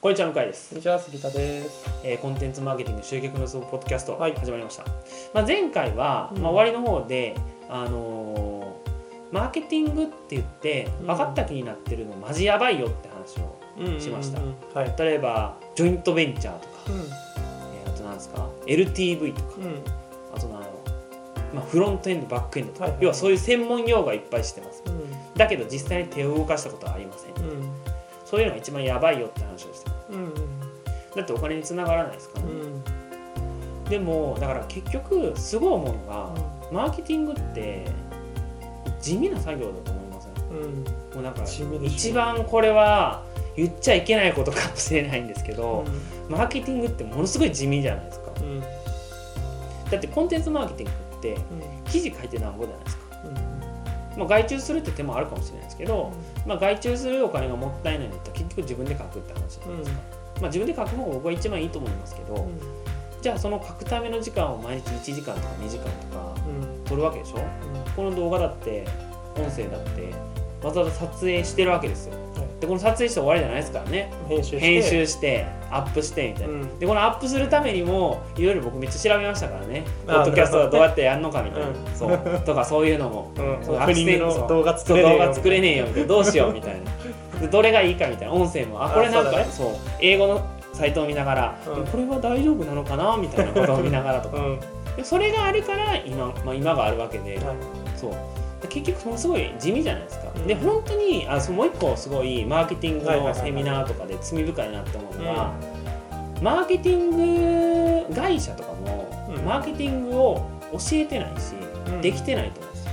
こんにちは向井です。こん、にちは杉田です。えーコンテンツマーケティング集客のポッドキャストはい。始まりました、まあ、前回は、うん。まあ、終わりの方で、あのーマーケティングって言ってうん。分かった気になってるのマジやばいよって話をうんしました。うんはい。例えばジョイントベンチャーとか、うえーあとなんですか LTV とかんうん。あとなまあ、フロントエンドバックエンドとか、はいはい。要はそういう専門用語はいっぱい知ってます。うん。だけど実際に手を動かしたことはありません。うんそういうのが一番やばいよって話をして。うんだってお金につながらないですからね、うんでもだから結局すごい思うのが、マーケティングって地味な作業だと思いません？うん。もうなんか一番これは言っちゃいけないことかもしれないんですけど、マーケティングってものすごい地味じゃないですか。うん。うんだってコンテンツマーケティングって記事書いてなんぼじゃないですか、うんまあ、外注するって手もあるかもしれないですけど、まあ、外注するお金がもったいないんだったら結局自分で書くって話じゃないですか、まあ、自分で書く方が僕は一番いいと思いますけど、じゃあその書くための時間を毎日1時間とか2時間とかうん。取るわけでしょ？この動画だって音声だってわざわざ撮影してるわけですよでこの撮影して終わりじゃないですからね。編集して。編集してアップしてみたいな、うん。でこのアップするためにもいろいろ僕めっちゃ調べましたからね。ポあッドキャストはどうやってやるのかみたいな、うん。そう。とかそういうのも。うん。そうオープニン動画作れねえよ動画作れねえよみたいな。どうしようみたいな。でどれがいいかみたいな。音声も。あこれなんかあそう,、英語のサイトを見ながら、うん。これは大丈夫なのかなみたいなことを見ながらとか。それがあるから今,、まあ、今があるわけで、はい。そう。で結局ものすごい地味じゃないですか、うんで本当にあそうもう一個すごいマーケティングのセミナーとかで罪深いなって思うのが、マーケティング会社とかも、うん。マーケティングを教えてないし、うん。できてないと思うんですよ。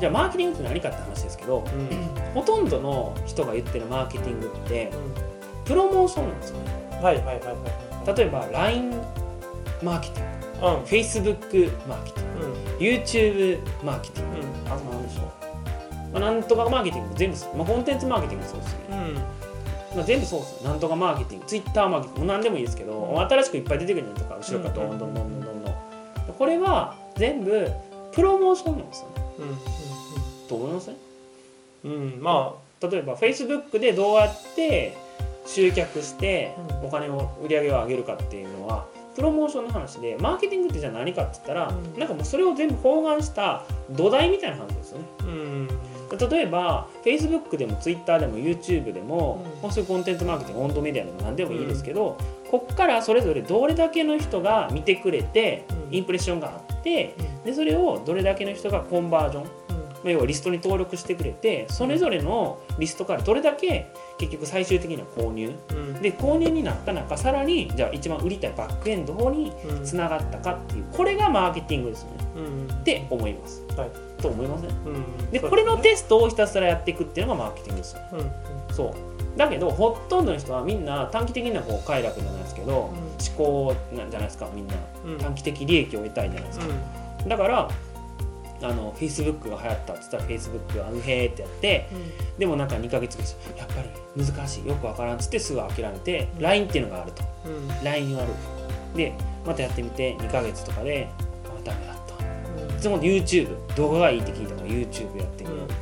じゃあマーケティングって何かって話ですけどうん。うんほとんどの人が言ってるマーケティングってプロモーションなんですよね。はいはいはいはいはい例えば LINE マーケティング。うん。Facebook マーケティング。うん YouTube マーケティング。うん。あと何でしょう、まあ、なんとかマーケティングも全部まあ、コンテンツマーケティングもそうですよね、まあ、全部そうですよ。なんとかマーケティング。Twitter マーケティングも何でもいいですけど、うん。新しくいっぱい出てくるじゃないですか後ろからどんどんどんどんどんどん。これは全部プロモーションなんですよね。うん。どう思いません？うん。うんうんま例えば Facebook でどうやって集客してうん。お金を売り上げを上げるかっていうのはプロモーションの話でマーケティングってじゃあ何かって言ったら、うん。なんかもうそれを全部包含した土台みたいな話ですよね。あうん。例えば Facebook でも Twitter でも YouTube でも、うん。もうそういうコンテンツマーケティングオンドメディアでも何でもいいですけど、こっからそれぞれどれだけの人が見てくれて、うん。インプレッションがあってでそれをどれだけの人がコンバージョンまあ要はリストに登録してくれてそれぞれのリストからどれだけ結局最終的には購入。うん。で購入になった中さらにじゃあ一番売りたいバックエンド方にうん。つながったかっていうこれがマーケティングですよね。うん。って思います、はい。と思いません？うん。でこれのテストをひたすらやっていくっていうのがマーケティングですよ。うんうん。そう。だけどほとんどの人はみんな短期的なこう快楽じゃないですけど思考なんじゃないですかみんな。うん。短期的利益を得たいじゃないですか。だからあの Facebook が流行ったって言ったら Facebook あのへーってやってでもなんか2ヶ月後やっぱり難しいよくわからんっつってすぐ諦めて LINE っていうのがあると。うん。うん LINE ある。でまたやってみて2ヶ月とかであダメだった。その YouTube 動画がいいって聞いたから YouTube やってみよう。みたい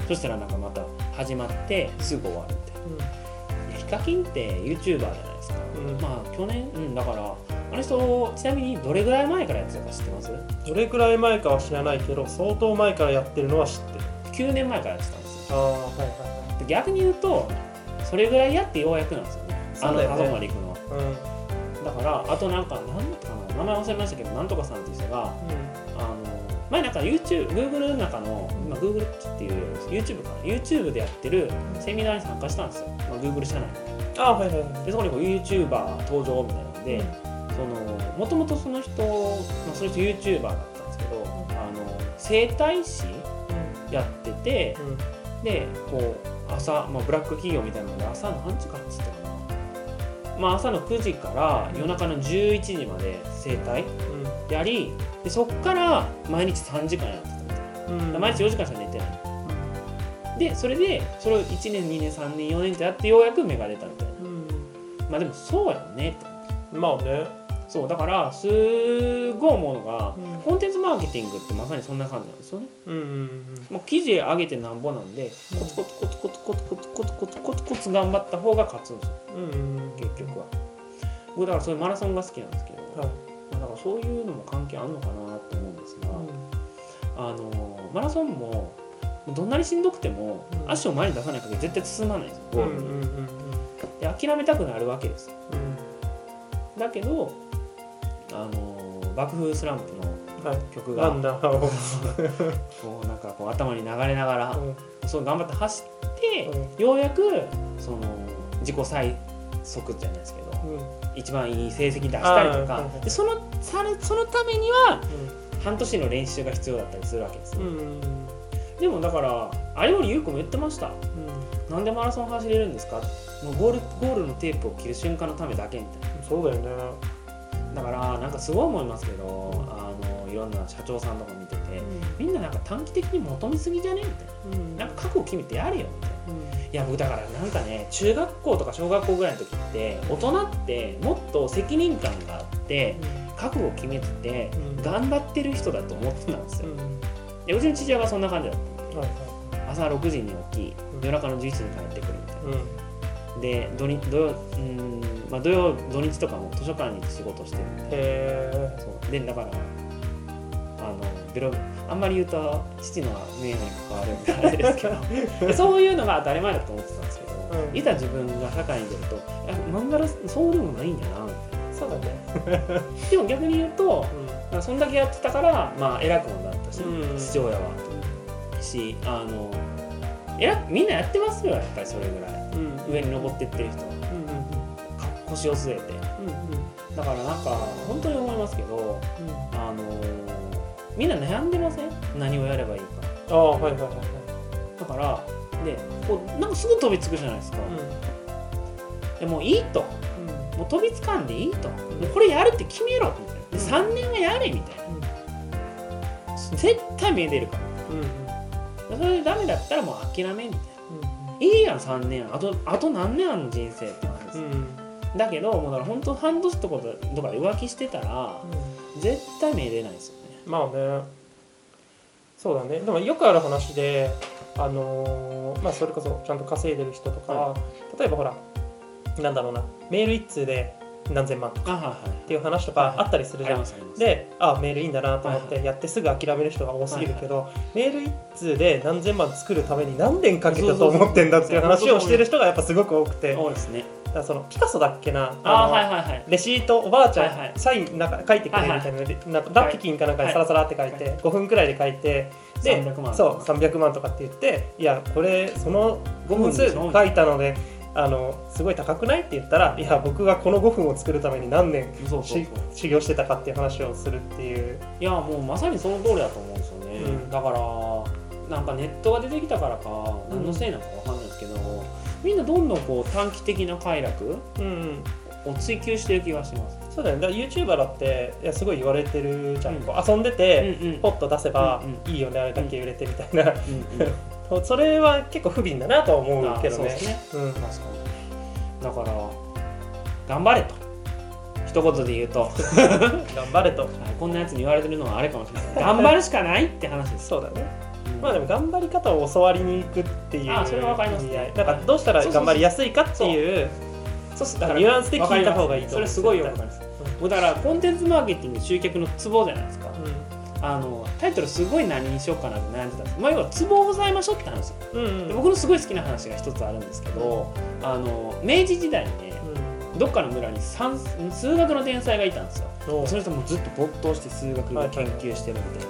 な、そしたらなんかまた始まってすぐ終わるみたいな。いやヒカキンって YouTuber じゃないですか、うん。まあ去年うんだからあの人ちなみにどれぐらい前からやってたか知ってます？どれくらい前かは知らないけど相当前からやってるのは知ってる ?9 年前からやってたんですよ。ああはいはで逆に言うとそれぐらいやってようやくなんですよね。あのそうだよね。あそこまで行くのは。いはいだからあとなんかなんとかな名前忘れましたけどなんとかさんっていう人があの前なんか YouTube、Google の中の、今 Google っていう YouTube かな。YouTube でやってるセミナーに参加したんですよ、まあ、Google 社内うんああはいはいはい。でそこにこう YouTuber 登場みたいなんで、そのもともとその人、まあ、その人 YouTuber だったんですけど、あの整体師やっててうん。でこう朝、まあ、ブラック企業みたいなので朝の何時からっつったかな、まあ、朝の9時から夜中の11時まで整体やりでそっから毎日3時間やってたみたいな。毎日4時間しか寝てない。でそれでそれを1年2年3年4年とやってようやく芽が出たみたいな。うん。まあでもそうやんねまあねそうだからすごい思うのが、うん。コンテンツマーケティングってまさにそんな感じなんですよね。うんうんもう記事上げてなんぼなんでコツコツコツコツコツコツコツコツコツコツ頑張った方が勝つんですよ。うんうんうん。結局は。僕だからそういうマラソンが好きなんですけど、はい。だからそういうのも関係あるのかなって思うんですが、あのマラソンもどんなにしんどくても、うん。足を前に出さない限り絶対進まないんですよゴうんールに、うんうんうん。で諦めたくなるわけですよ。うん。だけどあの爆風スランプのはい曲がランナーをこうなんかこう頭に流れながら、そう頑張って走って、ようやくその自己最速じゃないですけどうん。うん一番いい成績出したりとかでそのされそのためには半年の練習が必要だったりするわけですでもだから有森優子も言ってました。なんでマラソン走れるんですか？もうゴールゴールのテープを切る瞬間のためだけみたいな。そうだよねだからなんかすごい思いますけどあのいろんな社長さんとか見ててみんななんか短期的に求めすぎじゃね？みたいうん。ななんか覚悟決めてやれよみたいな。いや僕だからなんかね中学校とか小学校ぐらいの時って大人ってもっと責任感があって覚悟を決めててうん。頑張ってる人だと思ってたんですよ。でうちの父親がそんな感じだっはいはい。た朝6時に起きうん夜中の11時に帰ってくるみたいな。うんで土日土曜うん、まあ、土曜土日とかも図書館に仕事してるみたいなへえそう。でだからあのベロあんまり言うと父の名誉に関わるみたいなあれですけど。で そういうのが当たり前だと思ってたんですけど、うん。いざ自分が社会に出るとあ漫画のそうでもないんだな。みたいそうだね。なでも逆に言うとまあそんだけやってたから、まあ、偉くもなったし、うん。父親は。しあの偉くみんなやってますよやっぱりそれぐらい。うん上に登ってってる人。は腰を据えて。うんだからなんか本当に思いますけどあのみんな悩んでません？何をやればいいか。ああはいはいはいはい。だからでこうなんかすぐ飛びつくじゃないですか、でもういいと。もう飛びつかんでいいと。これやるって決めろみたいなで3年はやれみたいな。絶対見えてるから。それでダメだったらもう諦めみたいないいやん3年。あとあと何年あんの人生って話です、うん。だけどもうだから本当半年とかとかで浮気してたら絶対見えれないですよね。まあね。そうだね。でもよくある話であのーまあそれこそちゃんと稼いでる人とか、は例えばほらなんだろうな。メール一通で何千万とかっていう話とかあったりするじゃん、であメールいいんだなと思っはいてやってすぐ諦める人が多すぎるけど、メール一通で何千万作るために何年かけたと思ってんだっていう話をしてる人がやっぱすごく多くて。だそうですね。からそのピカソだっけなあのはいはいはい。レシートおばあちゃん、はいはい。サインなんか書いてくれるみたいな,、なんかラッピキンかなんかにサラサラって書いて、5分くらいで書いてで300万そう300万とかって言っていやこれその5 5分分でしょ書いたのであのすごい高くない？って言ったらいや僕がこの5分を作るために何年そうそう修行してたかっていう話をするっていう。いやもうまさにその通りだと思うんですよね、うん。だからなんかネットが出てきたからか何のせいなのかわかんないですけど、みんなどんどんこう短期的な快楽うんを追求してる気がします、そうだよね。だから YouTuber だっていやすごい言われてるじゃん、うん。こう遊んでて、うんうん。ポッと出せばうん。いいよねあれだけ売れてみたいな、うんうんそれは結構不憫だなとは思うけどね。ね。うん。確かに。だから頑張れと。一言で言うと、は い頑張れと。こんなやつに言われてるのはあれかもしれない。頑張るしかないって話です、そうだね。うん。まあでも頑張り方を教わりに行くっていうあそれはわかります意味合い。なんかどうしたら頑張りやすいかっていうそう。だからニュアンスで聞いた方がいいとそれすごいよくわかります、もう。だからコンテンツマーケティング集客のツボじゃないですか、あのタイトルすごい何にしようかなって悩んでたんです。まあ要はツボを押さえましょうって話。うんうん。で僕のすごい好きな話が一つあるんですけどあの明治時代にねどっかの村に算数学の天才がいたんですよ。う。んその人もずっと没頭して数学の研究してるみたい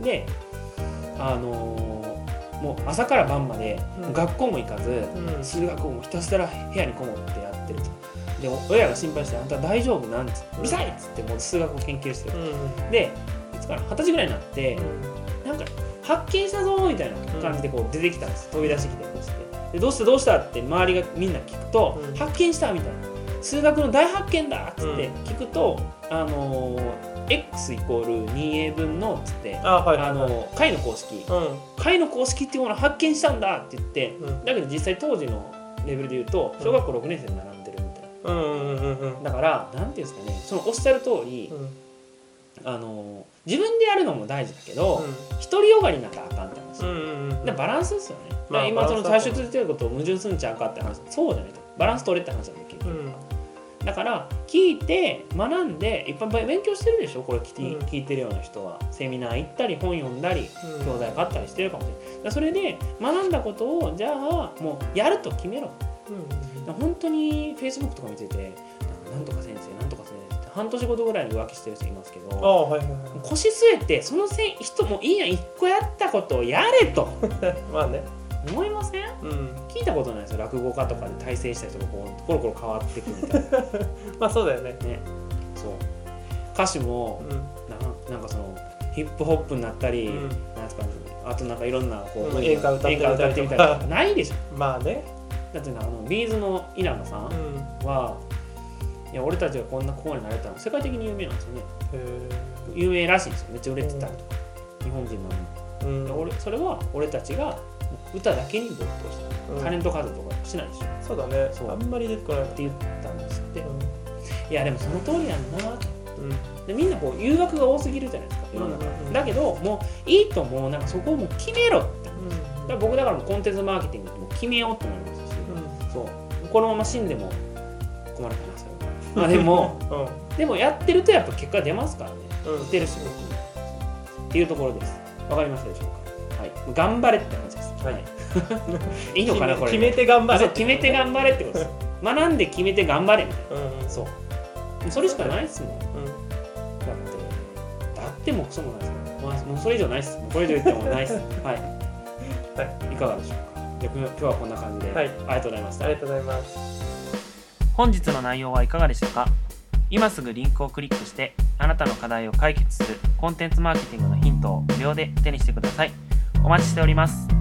な、であのーもう朝から晩までうん。学校も行かず、うん。うん数学をひたすら部屋にこもってやってると。で親が心配して「あんた大丈夫なん?」つって「うん。うるさい!」っつってもう数学を研究してる、うん。でから二十歳ぐらいになって、なんか発見したぞみたいな感じでこう出てきたんです、飛び出してきて。こうしてでどうしたどうした？って周りがみんな聞くと、うん。発見したみたいな。数学の大発見だ！っつって聞くと、あのー x イコール 2a 分のっつって、あはいはいあのー解の公式。うん。解の公式っていうものを発見したんだ！って言ってうん。だけど実際当時のレベルで言うと小学校6年生で並んでるみたいな。うんうんうんうん。だからなんていうんですかね。そのおっしゃる通り、うんあの自分でやるのも大事だけどう独りよがりになったらあかんって話、んうんバランスですよね、まあ今その最初続いてることを矛盾すんちゃうかって話。そうじゃないと。バランス取れって話なんだけど、うん。だから聞いて学んでいっぱい勉強してるでしょ？これ聞い,、うん。聞いてるような人は。セミナー行ったり本読んだりうん。教材買ったりしてるかもしれない。それで学んだことをじゃあもうやると決めろ。うん本当に Facebook とか見ててなんとか先生なんとか半年ごとぐらいに浮気してる人いますけあどあはいはいは腰据えてそのせん人もいいやん一個やったことをやれと。い まあね。思いません？うん。聞いたことないですよ。落語家とかで大成した人がこうコロコロ変わってくみたいな。まあそうだよね。ね。そう。歌手もうん。ななんかそのヒップホップになったり、うん。なんですかあとなんかいろんなこう、うん演歌歌って歌歌ってみたりとかないでしょ。まあね。だってなあのビーズの稲葉さん。はいや俺たちがこんなここになれたの世界的に有名なんですよね。へ有名らしいんですよ。めっちゃ売れてたりとか、日本人なのにえうん。で俺それは俺たちが歌だけに没頭した、うん。タレント活動とかしないでしょ。っそうだね。あんまり出てこない。て言ったんですって、ういやでもその通りやんなとん。でみんなこう誘惑が多すぎるじゃないですか世の中、うんうんうん。だけどもういいともうなんかそこをもう決めろって。だから僕だからコンテンツマーケティングってもう決めようって思いますし、そう。このまま死んでも困るかなそれはまあでもうん。でもやってるとやっぱ結果出ますからね。うん。出るし僕にっていうところです。わかりましたでしょうか？はい。頑張れって話です。はい。い。いのかなこれ。決めて頑張れ。あそう決めて頑張れってことです。学んで決めて頑張れみたいうんなそう。それしかないですもん。だうん。ってだってもクソもないですもん、まあ、もうそれ以上ないです。これ以上言ってもないです。はい、はい。かがでしょうか？じゃあ今日はこんな感じで、はい。ありがとうございました。ありがとうございます本日の内容はいかがでしたか？今すぐリンクをクリックしてあなたの課題を解決するコンテンツマーケティングのヒントを無料で手にしてください。お待ちしております。